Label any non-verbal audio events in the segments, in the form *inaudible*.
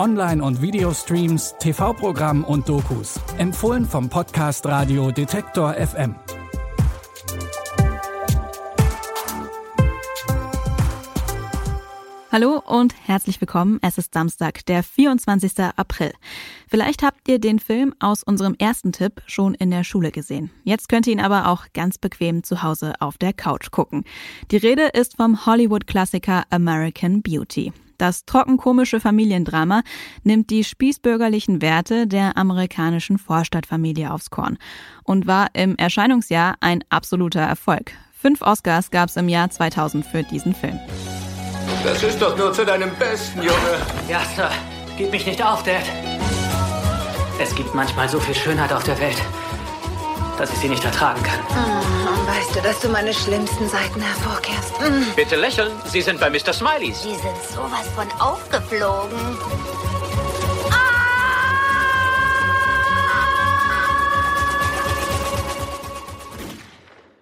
Online- und Videostreams, TV-Programm und Dokus. Empfohlen vom Podcast Radio Detektor FM. Hallo und herzlich willkommen. Es ist Samstag, der 24. April. Vielleicht habt ihr den Film aus unserem ersten Tipp schon in der Schule gesehen. Jetzt könnt ihr ihn aber auch ganz bequem zu Hause auf der Couch gucken. Die Rede ist vom Hollywood-Klassiker American Beauty. Das trockenkomische Familiendrama nimmt die spießbürgerlichen Werte der amerikanischen Vorstadtfamilie aufs Korn und war im Erscheinungsjahr ein absoluter Erfolg. Fünf Oscars gab es im Jahr 2000 für diesen Film. Das ist doch nur zu deinem Besten, Junge. Ja, Sir. Gib mich nicht auf, Dad. Es gibt manchmal so viel Schönheit auf der Welt, dass ich sie nicht ertragen kann. Oh, weißt du, dass du meine schlimmsten Seiten hervorkehrst? Mm. Bitte lächeln. Sie sind bei Mr. Smileys. Die sind sowas von aufgeflogen.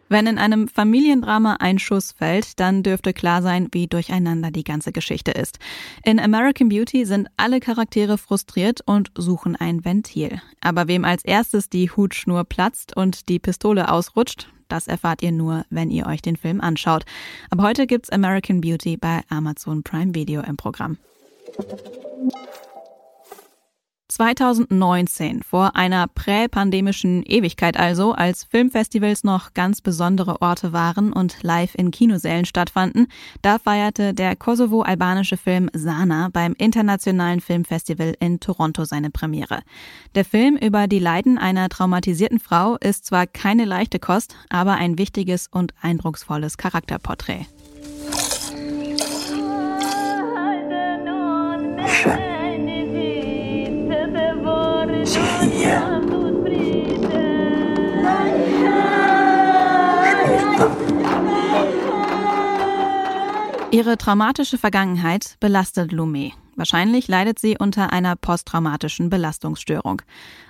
Wenn in einem Familiendrama ein Schuss fällt, dann dürfte klar sein, wie durcheinander die ganze Geschichte ist. In American Beauty sind alle Charaktere frustriert und suchen ein Ventil. Aber wem als erstes die Hutschnur platzt und die Pistole ausrutscht, das erfahrt ihr nur, wenn ihr euch den Film anschaut. Ab heute gibt's American Beauty bei Amazon Prime Video im Programm. 2019, vor einer präpandemischen Ewigkeit also, als Filmfestivals noch ganz besondere Orte waren und live in Kinosälen stattfanden, da feierte der kosovo-albanische Film Sana beim Internationalen Filmfestival in Toronto seine Premiere. Der Film über die Leiden einer traumatisierten Frau ist zwar keine leichte Kost, aber ein wichtiges und eindrucksvolles Charakterporträt. Ihre traumatische Vergangenheit belastet Lumé. Wahrscheinlich leidet sie unter einer posttraumatischen Belastungsstörung.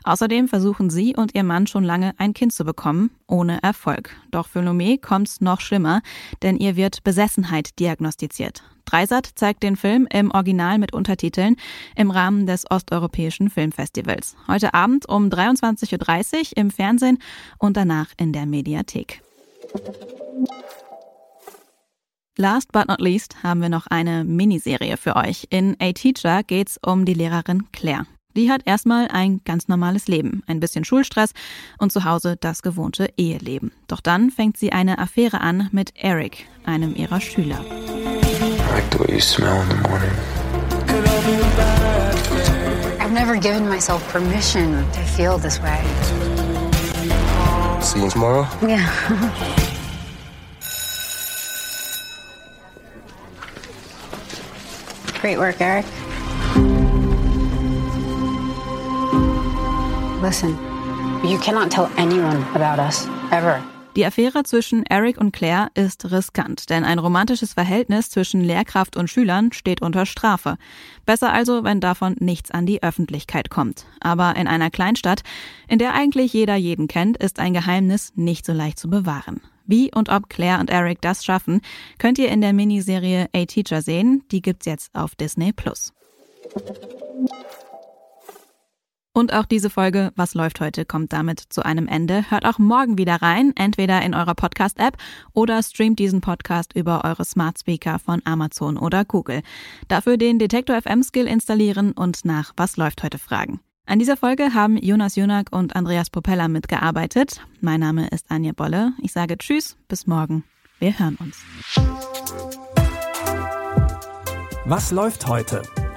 Außerdem versuchen sie und ihr Mann schon lange ein Kind zu bekommen, ohne Erfolg. Doch für Lumé kommt's noch schlimmer, denn ihr wird Besessenheit diagnostiziert. Dreisat zeigt den Film im Original mit Untertiteln im Rahmen des Osteuropäischen Filmfestivals. Heute Abend um 23.30 Uhr im Fernsehen und danach in der Mediathek. Last but not least haben wir noch eine Miniserie für euch. In A Teacher geht's um die Lehrerin Claire. Die hat erstmal ein ganz normales Leben, ein bisschen Schulstress und zu Hause das gewohnte Eheleben. Doch dann fängt sie eine Affäre an mit Eric, einem ihrer Schüler. I like the way you smell in the morning. I've never given myself permission to feel this way. See you tomorrow? Yeah. *laughs* Great work, Eric. Listen, you cannot tell anyone about us, ever. Die Affäre zwischen Eric und Claire ist riskant, denn ein romantisches Verhältnis zwischen Lehrkraft und Schülern steht unter Strafe. Besser also, wenn davon nichts an die Öffentlichkeit kommt. Aber in einer Kleinstadt, in der eigentlich jeder jeden kennt, ist ein Geheimnis nicht so leicht zu bewahren. Wie und ob Claire und Eric das schaffen, könnt ihr in der Miniserie A Teacher sehen. Die gibt's jetzt auf Disney Plus. Und auch diese Folge, was läuft heute, kommt damit zu einem Ende. Hört auch morgen wieder rein, entweder in eurer Podcast-App oder streamt diesen Podcast über eure Smart Speaker von Amazon oder Google. Dafür den Detektor FM Skill installieren und nach was läuft heute fragen. An dieser Folge haben Jonas Jönak und Andreas Propeller mitgearbeitet. Mein Name ist Anja Bolle. Ich sage Tschüss, bis morgen. Wir hören uns. Was läuft heute?